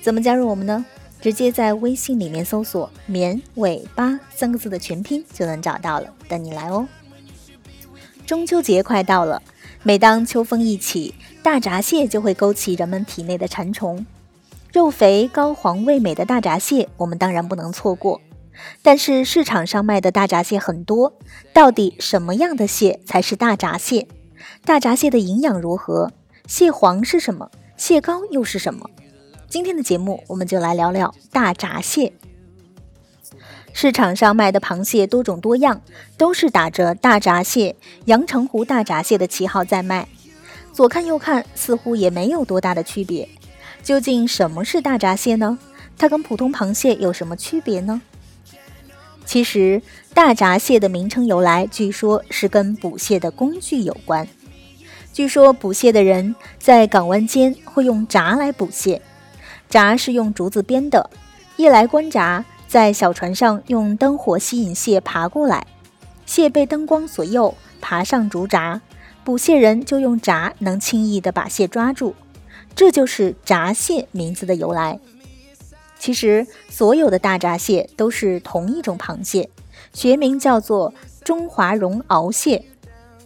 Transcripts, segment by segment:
怎么加入我们呢？直接在微信里面搜索“绵尾巴”三个字的全拼就能找到了，等你来哦。中秋节快到了，每当秋风一起，大闸蟹就会勾起人们体内的馋虫。肉肥、膏黄、味美的大闸蟹，我们当然不能错过。但是市场上卖的大闸蟹很多，到底什么样的蟹才是大闸蟹？大闸蟹的营养如何？蟹黄是什么？蟹膏又是什么？今天的节目，我们就来聊聊大闸蟹。市场上卖的螃蟹多种多样，都是打着大闸蟹、阳澄湖大闸蟹的旗号在卖。左看右看，似乎也没有多大的区别。究竟什么是大闸蟹呢？它跟普通螃蟹有什么区别呢？其实，大闸蟹的名称由来，据说是跟捕蟹的工具有关。据说捕蟹的人在港湾间会用闸来捕蟹。闸是用竹子编的，夜来观闸，在小船上用灯火吸引蟹爬过来，蟹被灯光所诱，爬上竹闸，捕蟹人就用闸能轻易地把蟹抓住，这就是闸蟹名字的由来。其实所有的大闸蟹都是同一种螃蟹，学名叫做中华绒螯蟹。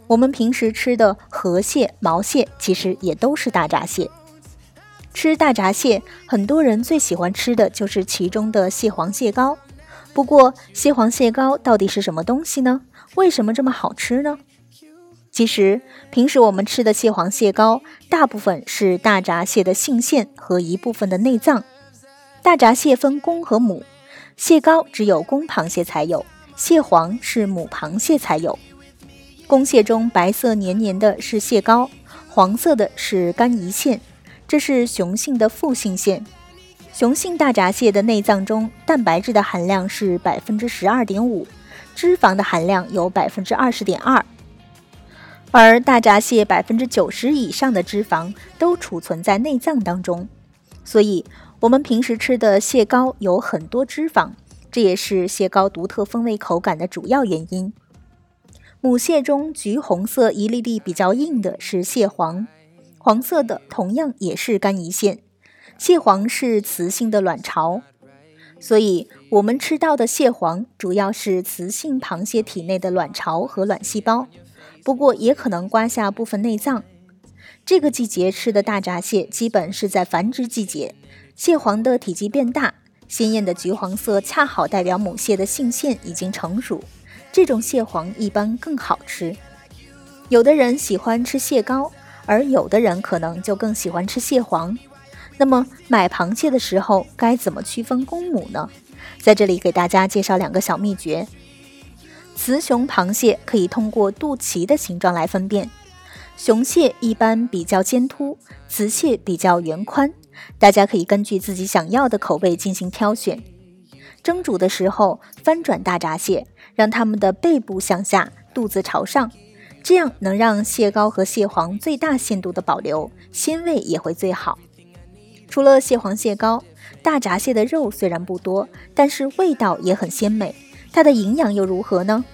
我们平时吃的河蟹、毛蟹，其实也都是大闸蟹。吃大闸蟹，很多人最喜欢吃的就是其中的蟹黄蟹膏。不过，蟹黄蟹膏到底是什么东西呢？为什么这么好吃呢？其实，平时我们吃的蟹黄蟹膏，大部分是大闸蟹的性腺和一部分的内脏。大闸蟹分公和母，蟹膏只有公螃蟹才有，蟹黄是母螃蟹才有。公蟹中白色黏黏的是蟹膏，黄色的是肝胰腺。这是雄性的腹性腺，雄性大闸蟹的内脏中蛋白质的含量是百分之十二点五，脂肪的含量有百分之二十点二，而大闸蟹百分之九十以上的脂肪都储存在内脏当中，所以我们平时吃的蟹膏有很多脂肪，这也是蟹膏独特风味口感的主要原因。母蟹中橘红色一粒粒比较硬的是蟹黄。黄色的同样也是肝胰腺，蟹黄是雌性的卵巢，所以我们吃到的蟹黄主要是雌性螃蟹体内的卵巢和卵细胞，不过也可能刮下部分内脏。这个季节吃的大闸蟹基本是在繁殖季节，蟹黄的体积变大，鲜艳的橘黄色恰好代表母蟹的性腺已经成熟，这种蟹黄一般更好吃。有的人喜欢吃蟹膏。而有的人可能就更喜欢吃蟹黄。那么买螃蟹的时候该怎么区分公母呢？在这里给大家介绍两个小秘诀。雌雄螃蟹可以通过肚脐的形状来分辨，雄蟹一般比较尖凸，雌蟹比较圆宽。大家可以根据自己想要的口味进行挑选。蒸煮的时候翻转大闸蟹，让它们的背部向下，肚子朝上。这样能让蟹膏和蟹黄最大限度的保留，鲜味也会最好。除了蟹黄、蟹膏，大闸蟹的肉虽然不多，但是味道也很鲜美。它的营养又如何呢？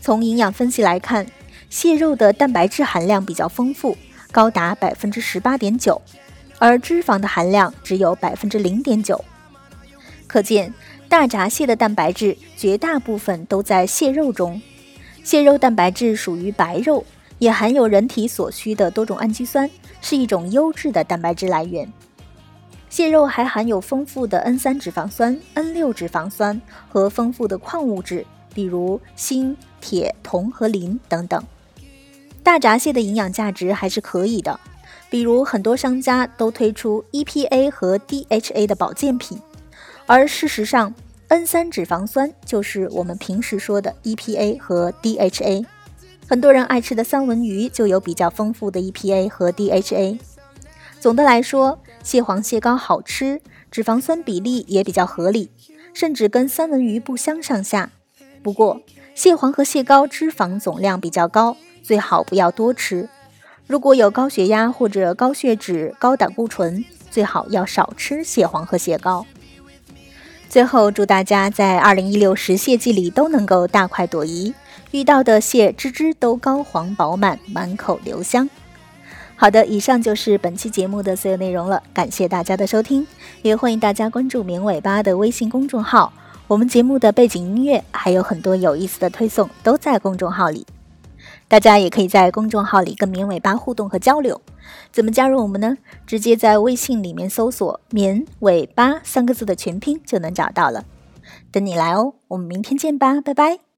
从营养分析来看，蟹肉的蛋白质含量比较丰富，高达百分之十八点九，而脂肪的含量只有百分之零点九。可见，大闸蟹的蛋白质绝大部分都在蟹肉中。蟹肉蛋白质属于白肉，也含有人体所需的多种氨基酸，是一种优质的蛋白质来源。蟹肉还含有丰富的 N 三脂肪酸、N 六脂肪酸和丰富的矿物质，比如锌、铁、铜和磷等等。大闸蟹的营养价值还是可以的，比如很多商家都推出 EPA 和 DHA 的保健品，而事实上。N 三脂肪酸就是我们平时说的 EPA 和 DHA，很多人爱吃的三文鱼就有比较丰富的 EPA 和 DHA。总的来说，蟹黄蟹膏好吃，脂肪酸比例也比较合理，甚至跟三文鱼不相上下。不过，蟹黄和蟹膏脂肪总量比较高，最好不要多吃。如果有高血压或者高血脂、高胆固醇，最好要少吃蟹黄和蟹膏。最后，祝大家在二零一六食蟹季里都能够大快朵颐，遇到的蟹只只都膏黄饱满，满口留香。好的，以上就是本期节目的所有内容了，感谢大家的收听，也欢迎大家关注“明尾巴”的微信公众号。我们节目的背景音乐还有很多有意思的推送，都在公众号里。大家也可以在公众号里跟绵尾巴互动和交流。怎么加入我们呢？直接在微信里面搜索“绵尾巴”三个字的全拼就能找到了。等你来哦！我们明天见吧，拜拜。